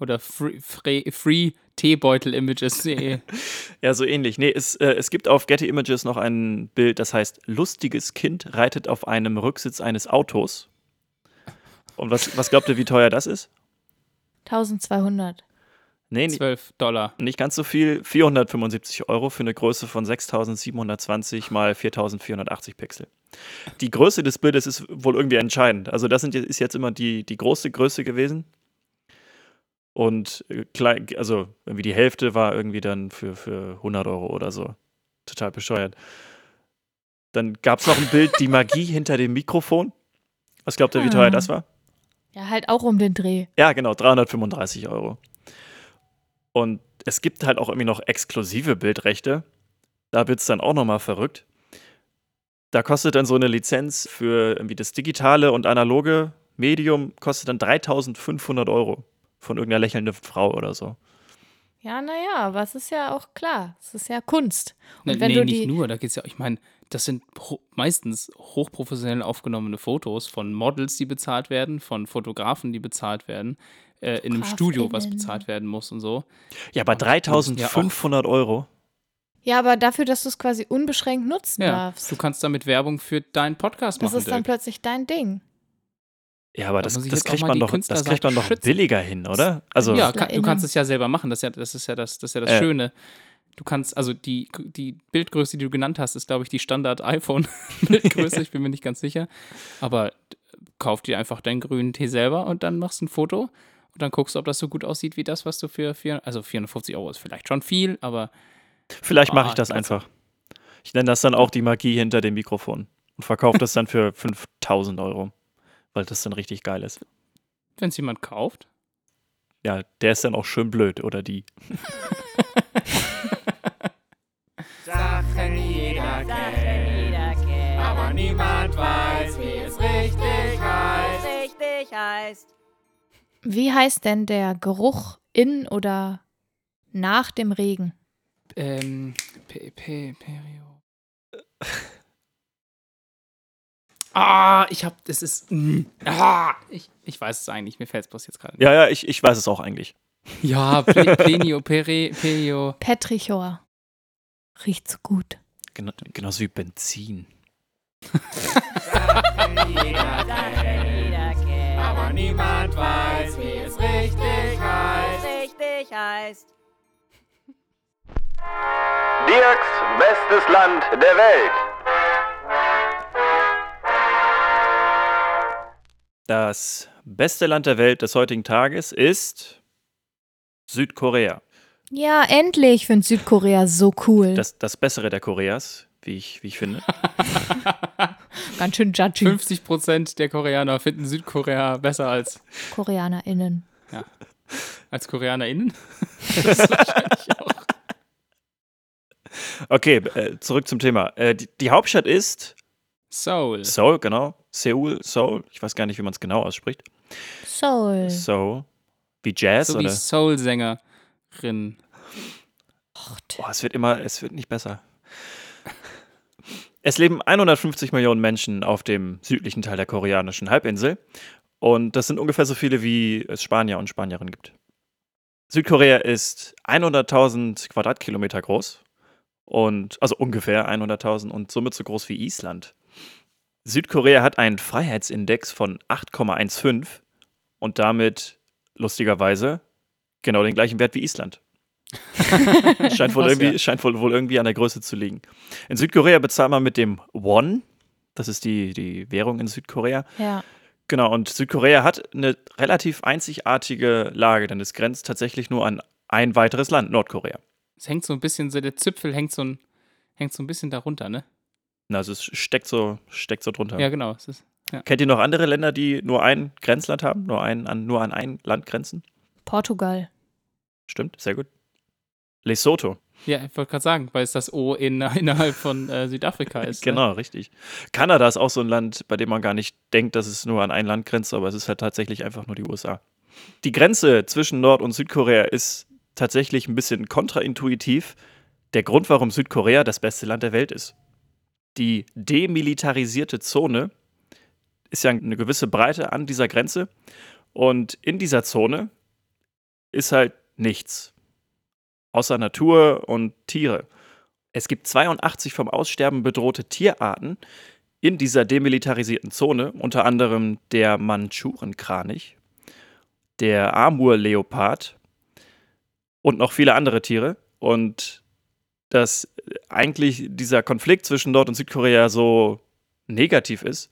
oder free, free, free Teebeutel-Images.de. ja, so ähnlich. Nee, es, äh, es gibt auf Getty Images noch ein Bild, das heißt, lustiges Kind reitet auf einem Rücksitz eines Autos. Und was, was glaubt ihr, wie teuer das ist? 1200. Nee, 12 Dollar. Nicht ganz so viel. 475 Euro für eine Größe von 6720 mal 4480 Pixel. Die Größe des Bildes ist wohl irgendwie entscheidend. Also, das sind, ist jetzt immer die, die große Größe gewesen. Und äh, klein, also irgendwie die Hälfte war irgendwie dann für, für 100 Euro oder so. Total bescheuert. Dann gab es noch ein Bild, die Magie hinter dem Mikrofon. Was glaubt ihr, wie teuer das war? Ja, halt auch um den Dreh. Ja, genau, 335 Euro. Und es gibt halt auch irgendwie noch exklusive Bildrechte. Da wird es dann auch nochmal verrückt. Da kostet dann so eine Lizenz für irgendwie das digitale und analoge Medium kostet dann 3500 Euro von irgendeiner lächelnden Frau oder so. Ja, naja, aber es ist ja auch klar. Es ist ja Kunst. Und wenn nee, du nicht nur, da geht es ja, ich meine, das sind ho meistens hochprofessionell aufgenommene Fotos von Models, die bezahlt werden, von Fotografen, die bezahlt werden, äh, in einem Studio, was bezahlt werden muss und so. Ja, aber 3500 ja Euro. Ja, aber dafür, dass du es quasi unbeschränkt nutzen ja, darfst. Du kannst damit Werbung für deinen Podcast das machen. Das ist dann Dirk. plötzlich dein Ding. Ja, aber das, das kriegt man doch, das kriegt man doch billiger hin, oder? Also ja, kann, du kannst es ja selber machen. Das ist ja das, ist ja das, das, ist ja das äh. Schöne. Du kannst, also die, die Bildgröße, die du genannt hast, ist, glaube ich, die Standard-iPhone-Bildgröße. ich bin mir nicht ganz sicher. Aber kauf dir einfach deinen grünen Tee selber und dann machst du ein Foto und dann guckst du, ob das so gut aussieht wie das, was du für, vier, also 450 Euro ist vielleicht schon viel, aber. Vielleicht mache ich das einfach. Ich nenne das dann auch die Magie hinter dem Mikrofon und verkaufe das dann für 5000 Euro weil das dann richtig geil ist. Wenn es jemand kauft? Ja, der ist dann auch schön blöd, oder die. Sachen jeder kennt, aber niemand weiß, wie es richtig heißt. Richtig heißt. Wie heißt denn der Geruch in oder nach dem Regen? Ähm, P P Perio. Ah, ich hab, das ist, mm, ah, ich, ich weiß es eigentlich, mir fällt es bloß jetzt gerade. Ja, ja, ich, ich weiß es auch eigentlich. Ja, Ple Plenio, Pere, Perio. Petrichor. Riecht so gut. Genau, genauso wie Benzin. aber niemand weiß, wie es richtig heißt. Richtig heißt. Dirks bestes Land der Welt. Das beste Land der Welt des heutigen Tages ist Südkorea. Ja, endlich. Ich finde Südkorea so cool. Das, das Bessere der Koreas, wie ich, wie ich finde. Ganz schön judgy. 50 Prozent der Koreaner finden Südkorea besser als KoreanerInnen. Ja. Als KoreanerInnen? das ist wahrscheinlich auch. Okay, äh, zurück zum Thema. Äh, die, die Hauptstadt ist Seoul. Seoul, genau. Seoul, Seoul. Ich weiß gar nicht, wie man es genau ausspricht. Seoul. Seoul. Wie Jazz, so oder? wie Soul-Sängerin. Boah, es wird immer, es wird nicht besser. Es leben 150 Millionen Menschen auf dem südlichen Teil der koreanischen Halbinsel. Und das sind ungefähr so viele, wie es Spanier und Spanierinnen gibt. Südkorea ist 100.000 Quadratkilometer groß. Und, also ungefähr 100.000 und somit so groß wie Island. Südkorea hat einen Freiheitsindex von 8,15 und damit lustigerweise genau den gleichen Wert wie Island. scheint, wohl irgendwie, scheint wohl, wohl irgendwie an der Größe zu liegen. In Südkorea bezahlt man mit dem Won, das ist die, die Währung in Südkorea. Ja. Genau, und Südkorea hat eine relativ einzigartige Lage, denn es grenzt tatsächlich nur an ein weiteres Land, Nordkorea. Es hängt so ein bisschen, so der Zipfel hängt so ein, hängt so ein bisschen darunter, ne? Also es steckt so, steckt so drunter. Ja, genau. Ist, ja. Kennt ihr noch andere Länder, die nur ein Grenzland haben, nur, ein, an, nur an ein Land grenzen? Portugal. Stimmt, sehr gut. Lesotho. Ja, ich wollte gerade sagen, weil es das O in, innerhalb von äh, Südafrika ist. Genau, ne? richtig. Kanada ist auch so ein Land, bei dem man gar nicht denkt, dass es nur an ein Land grenzt, aber es ist halt tatsächlich einfach nur die USA. Die Grenze zwischen Nord- und Südkorea ist tatsächlich ein bisschen kontraintuitiv. Der Grund, warum Südkorea das beste Land der Welt ist. Die demilitarisierte Zone ist ja eine gewisse Breite an dieser Grenze und in dieser Zone ist halt nichts außer Natur und Tiere. Es gibt 82 vom Aussterben bedrohte Tierarten in dieser demilitarisierten Zone, unter anderem der Mandschurenkranich, der Amurleopard und noch viele andere Tiere. Und dass eigentlich dieser Konflikt zwischen Nord- und Südkorea so negativ ist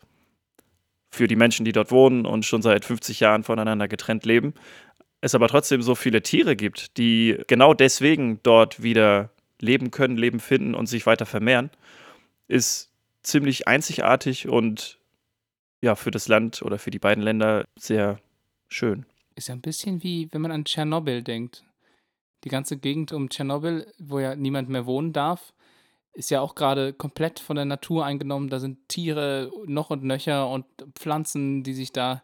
für die Menschen, die dort wohnen und schon seit 50 Jahren voneinander getrennt leben, es aber trotzdem so viele Tiere gibt, die genau deswegen dort wieder leben können, Leben finden und sich weiter vermehren, ist ziemlich einzigartig und ja, für das Land oder für die beiden Länder sehr schön. Ist ja ein bisschen wie, wenn man an Tschernobyl denkt. Die ganze Gegend um Tschernobyl, wo ja niemand mehr wohnen darf, ist ja auch gerade komplett von der Natur eingenommen. Da sind Tiere noch und nöcher und Pflanzen, die sich da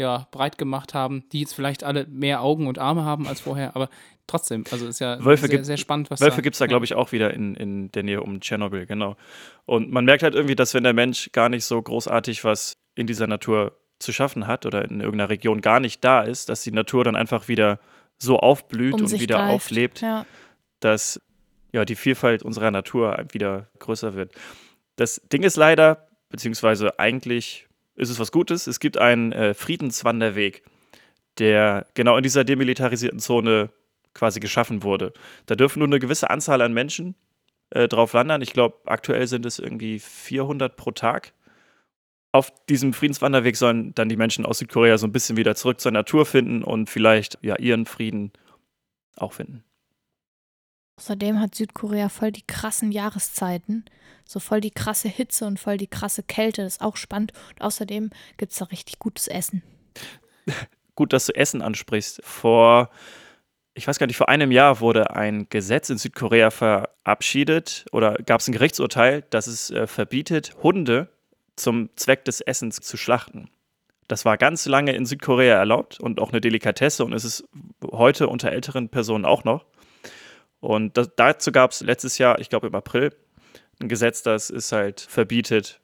ja, breit gemacht haben, die jetzt vielleicht alle mehr Augen und Arme haben als vorher, aber trotzdem, also ist ja Wölfe sehr, gibt, sehr spannend, was Wölfe gibt es da, glaube ich, auch wieder in, in der Nähe um Tschernobyl, genau. Und man merkt halt irgendwie, dass wenn der Mensch gar nicht so großartig was in dieser Natur zu schaffen hat oder in irgendeiner Region gar nicht da ist, dass die Natur dann einfach wieder so aufblüht um und wieder greift. auflebt, ja. dass ja, die Vielfalt unserer Natur wieder größer wird. Das Ding ist leider, beziehungsweise eigentlich ist es was Gutes. Es gibt einen äh, Friedenswanderweg, der genau in dieser demilitarisierten Zone quasi geschaffen wurde. Da dürfen nur eine gewisse Anzahl an Menschen äh, drauf wandern. Ich glaube, aktuell sind es irgendwie 400 pro Tag. Auf diesem Friedenswanderweg sollen dann die Menschen aus Südkorea so ein bisschen wieder zurück zur Natur finden und vielleicht ja ihren Frieden auch finden. Außerdem hat Südkorea voll die krassen Jahreszeiten. So voll die krasse Hitze und voll die krasse Kälte. Das ist auch spannend. Und außerdem gibt es da richtig gutes Essen. Gut, dass du Essen ansprichst. Vor, ich weiß gar nicht, vor einem Jahr wurde ein Gesetz in Südkorea verabschiedet oder gab es ein Gerichtsurteil, das es äh, verbietet, Hunde zum Zweck des Essens zu schlachten. Das war ganz lange in Südkorea erlaubt und auch eine Delikatesse und ist es heute unter älteren Personen auch noch. Und das, dazu gab es letztes Jahr, ich glaube im April, ein Gesetz, das es halt verbietet,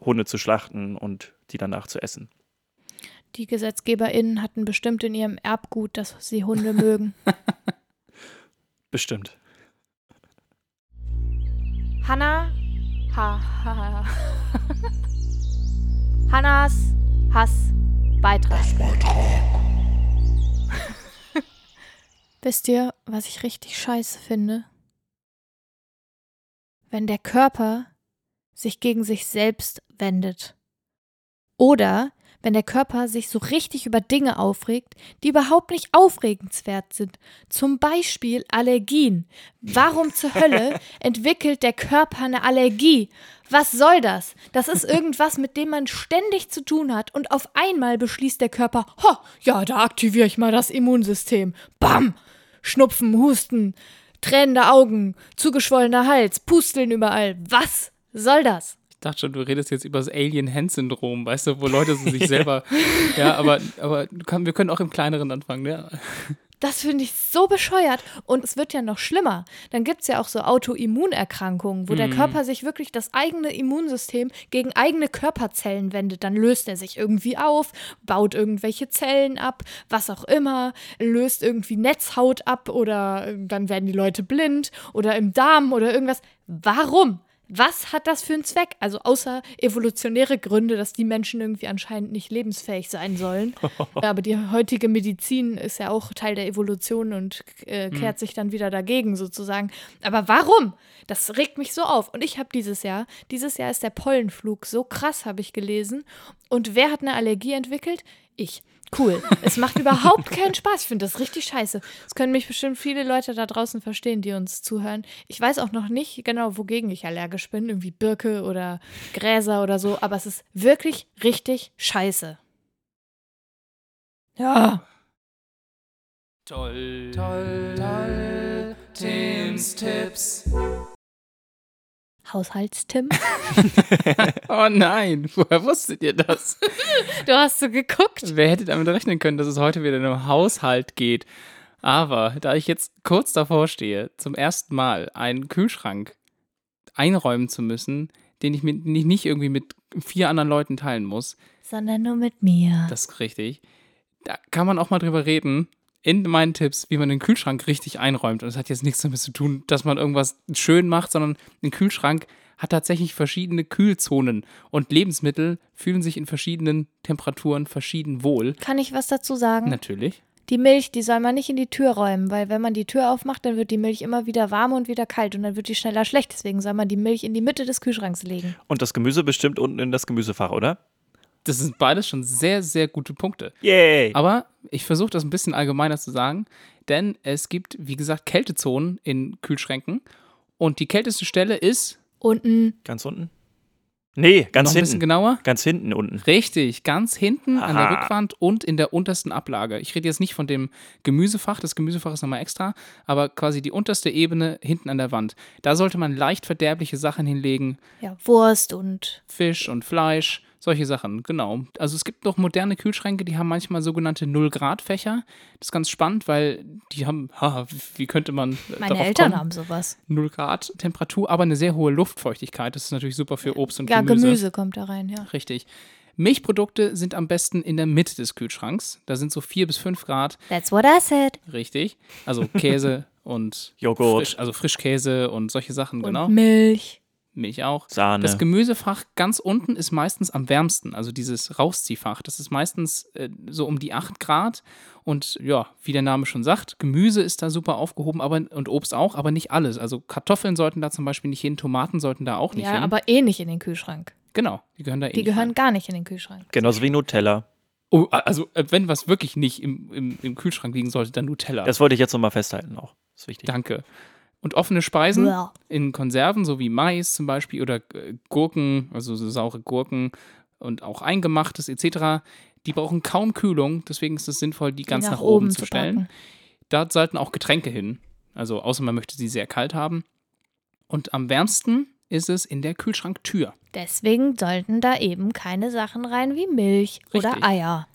Hunde zu schlachten und die danach zu essen. Die GesetzgeberInnen hatten bestimmt in ihrem Erbgut, dass sie Hunde mögen. Bestimmt. Hanna. Ha, ha, ha. Hannas Hass Beitrag. Wisst ihr, was ich richtig scheiße finde? Wenn der Körper sich gegen sich selbst wendet. Oder wenn der Körper sich so richtig über Dinge aufregt, die überhaupt nicht aufregenswert sind. Zum Beispiel Allergien. Warum zur Hölle entwickelt der Körper eine Allergie? Was soll das? Das ist irgendwas, mit dem man ständig zu tun hat und auf einmal beschließt der Körper, ho, ja, da aktiviere ich mal das Immunsystem. Bam! Schnupfen, Husten, tränende Augen, zugeschwollener Hals, Pusteln überall. Was soll das? Ich dachte schon, du redest jetzt über das Alien-Hand-Syndrom, weißt du, wo Leute sich selber. ja, aber, aber wir können auch im Kleineren anfangen, ne? Das finde ich so bescheuert. Und es wird ja noch schlimmer. Dann gibt es ja auch so Autoimmunerkrankungen, wo der Mhm. Körper sich wirklich das eigene Immunsystem gegen eigene Körperzellen wendet. Dann löst er sich irgendwie auf, baut irgendwelche Zellen ab, was auch immer, löst irgendwie Netzhaut ab oder äh, dann werden die Leute blind oder im Darm oder irgendwas. Warum? Was hat das für einen Zweck? Also außer evolutionäre Gründe, dass die Menschen irgendwie anscheinend nicht lebensfähig sein sollen. Aber die heutige Medizin ist ja auch Teil der Evolution und äh, kehrt sich dann wieder dagegen sozusagen. Aber warum? Das regt mich so auf. Und ich habe dieses Jahr, dieses Jahr ist der Pollenflug so krass, habe ich gelesen. Und wer hat eine Allergie entwickelt? Ich. Cool. Es macht überhaupt keinen Spaß. Ich finde das richtig scheiße. Das können mich bestimmt viele Leute da draußen verstehen, die uns zuhören. Ich weiß auch noch nicht genau, wogegen ich allergisch bin. Irgendwie Birke oder Gräser oder so. Aber es ist wirklich richtig scheiße. Ja. Toll, toll, toll, Tims Tipps. Haushaltstim? Oh nein, woher wusstet ihr das? Du hast so geguckt. Wer hätte damit rechnen können, dass es heute wieder um Haushalt geht? Aber da ich jetzt kurz davor stehe, zum ersten Mal einen Kühlschrank einräumen zu müssen, den ich, mit, den ich nicht irgendwie mit vier anderen Leuten teilen muss, Sondern nur mit mir. das ist richtig, da kann man auch mal drüber reden, in meinen Tipps, wie man den Kühlschrank richtig einräumt. Und es hat jetzt nichts damit zu tun, dass man irgendwas schön macht, sondern ein Kühlschrank hat tatsächlich verschiedene Kühlzonen und Lebensmittel fühlen sich in verschiedenen Temperaturen verschieden wohl. Kann ich was dazu sagen? Natürlich. Die Milch, die soll man nicht in die Tür räumen, weil wenn man die Tür aufmacht, dann wird die Milch immer wieder warm und wieder kalt und dann wird die schneller schlecht. Deswegen soll man die Milch in die Mitte des Kühlschranks legen. Und das Gemüse bestimmt unten in das Gemüsefach, oder? Das sind beides schon sehr, sehr gute Punkte. Yay! Aber ich versuche das ein bisschen allgemeiner zu sagen, denn es gibt, wie gesagt, Kältezonen in Kühlschränken und die kälteste Stelle ist Unten Ganz unten? Nee, ganz noch ein bisschen hinten. genauer. Ganz hinten unten. Richtig, ganz hinten an der Aha. Rückwand und in der untersten Ablage. Ich rede jetzt nicht von dem Gemüsefach, das Gemüsefach ist nochmal extra, aber quasi die unterste Ebene hinten an der Wand. Da sollte man leicht verderbliche Sachen hinlegen, ja, Wurst und Fisch und Fleisch, solche Sachen, genau. Also es gibt noch moderne Kühlschränke, die haben manchmal sogenannte 0-Grad-Fächer. Das ist ganz spannend, weil die haben, haha, wie könnte man äh, meine darauf Eltern kommen? haben sowas. 0 Grad Temperatur, aber eine sehr hohe Luftfeuchtigkeit. Das ist natürlich super für Obst und Ja, Gemüse. Gemüse kommt da rein, ja. Richtig. Milchprodukte sind am besten in der Mitte des Kühlschranks. Da sind so 4 bis 5 Grad. That's what I said. Richtig. Also Käse und Joghurt. Frisch, also Frischkäse und solche Sachen, genau. Und Milch. Milch auch. Sahne. Das Gemüsefach ganz unten ist meistens am wärmsten, also dieses Rausziehfach. Das ist meistens äh, so um die 8 Grad. Und ja, wie der Name schon sagt, Gemüse ist da super aufgehoben, aber und Obst auch, aber nicht alles. Also Kartoffeln sollten da zum Beispiel nicht hin, Tomaten sollten da auch nicht Ja, hin. aber eh nicht in den Kühlschrank. genau, die gehören da eh Die nicht gehören rein. gar nicht in den Kühlschrank. Genauso wie Nutella. Oh, also äh, wenn was wirklich nicht im, im, im Kühlschrank liegen sollte, dann Nutella. Das wollte ich jetzt nochmal festhalten auch. Das ist wichtig. Danke. Und offene Speisen Blah. in Konserven, so wie Mais zum Beispiel oder äh, Gurken, also so saure Gurken und auch Eingemachtes etc., die brauchen kaum Kühlung, deswegen ist es sinnvoll, die ganz nach, oben, zu stellen. packen. Dort sollten auch Getränke hin, also außer man möchte sie sehr kalt haben. Und am wärmsten ist es in der Kühlschranktür. Deswegen sollten da eben keine Sachen rein wie Milch oder Richtig. Eier.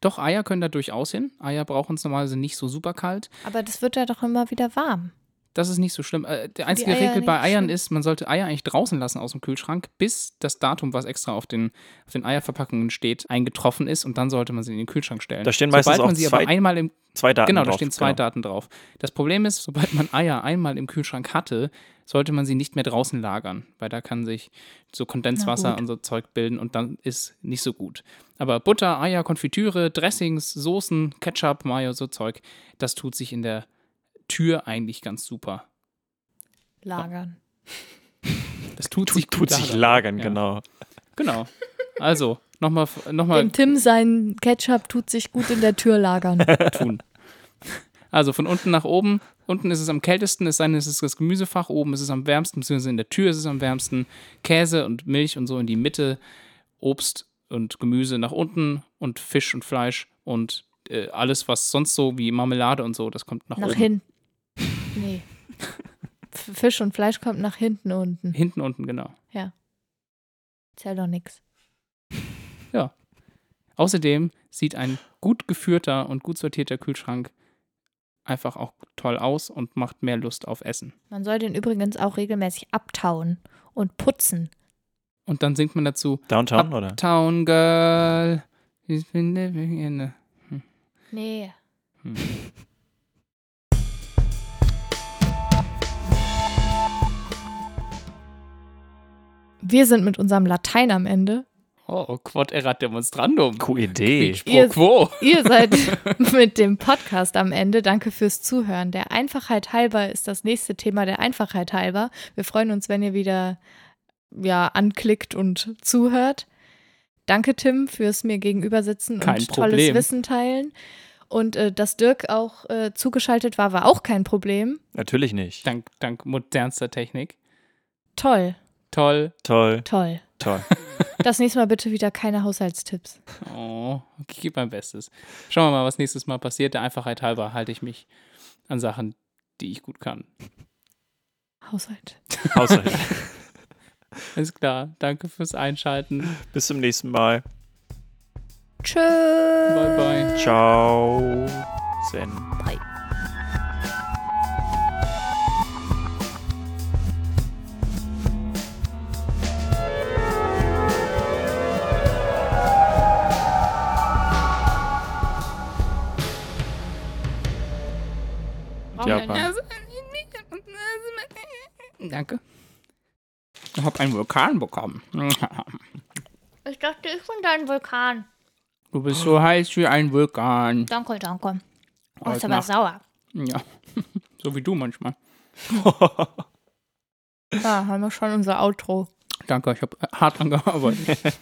Doch Eier können da durchaus hin. Eier brauchen es normalerweise nicht so super kalt. Aber das wird ja doch immer wieder warm. Das ist nicht so schlimm. Äh, der einzige Eier Regel bei Eiern schlimm. ist, man sollte Eier eigentlich draußen lassen aus dem Kühlschrank, bis das Datum, was extra auf den, auf den Eierverpackungen steht, eingetroffen ist und dann sollte man sie in den Kühlschrank stellen. Da stehen meistens sobald man auch sie zwei- aber einmal im Zwei Daten Genau, drauf. da stehen zwei genau. Daten drauf. Das Problem ist, sobald man Eier einmal im Kühlschrank hatte, sollte man sie nicht mehr draußen lagern, weil da kann sich so Kondenswasser und so Zeug bilden und dann ist nicht so gut. Aber Butter, Eier, Konfitüre, Dressings, Soßen, Ketchup, Mayo, so Zeug, das tut sich in der Tür eigentlich ganz super. Lagern. Das tut, sich Tut gut sich lagern, Ja. genau. Genau. Also, nochmal noch mal Dem Tim sein Ketchup tut sich gut in der Tür lagern. tun. Also von unten nach oben. Unten ist es am kältesten, es sei denn, es ist das Gemüsefach. Oben ist es am wärmsten, beziehungsweise in der Tür ist es am wärmsten. Käse und Milch und so in die Mitte. Obst und Gemüse nach unten und Fisch und Fleisch und äh, alles, was sonst so wie Marmelade und so, das kommt nach, nach oben. hinten. Nee. Fisch und Fleisch kommt nach hinten unten. Hinten unten, genau. Zähl doch nix. Außerdem sieht ein gut geführter und gut sortierter Kühlschrank einfach auch toll aus und macht mehr Lust auf Essen. Man soll den übrigens auch regelmäßig abtauen und putzen. Und dann singt man dazu Downtown, oder? Town Girl. She's been living in a Nee. Wir sind mit unserem Latein am Ende. Oh, quod erat demonstrandum. Coole Idee. Quid pro Ihr- quo. Ihr seid mit dem Podcast am Ende. Danke fürs Zuhören. Der Einfachheit halber ist das nächste Thema der Einfachheit halber. Wir freuen uns, wenn ihr wieder ja, anklickt und zuhört. Danke, Tim, fürs mir gegenüber sitzen Kein und tolles Problem. Wissen teilen. Und äh, dass Dirk auch äh, zugeschaltet war, war auch kein Problem. Natürlich nicht. Dank, dank modernster Technik. Toll, Toll. Toll, toll. toll. Das nächste Mal bitte wieder keine Haushaltstipps. Oh, okay, ich gebe mein Bestes. Schauen wir mal, was nächstes Mal passiert. Der Einfachheit halber halte ich mich an Sachen, die ich gut kann. Haushalt. Haushalt. Alles klar. Danke fürs Einschalten. Bis zum nächsten Mal. Tschüss. Bye, bye. Ciao. Sven. Bye. Japan. Danke. Ich habe einen Vulkan bekommen. Ich dachte, ich bin dein Vulkan. Du bist so heiß wie ein Vulkan. Danke, danke. Oh, Heute ist aber sauer. Ja, so wie du manchmal. Ja, haben wir schon unser Outro. Danke, ich habe hart dran gearbeitet.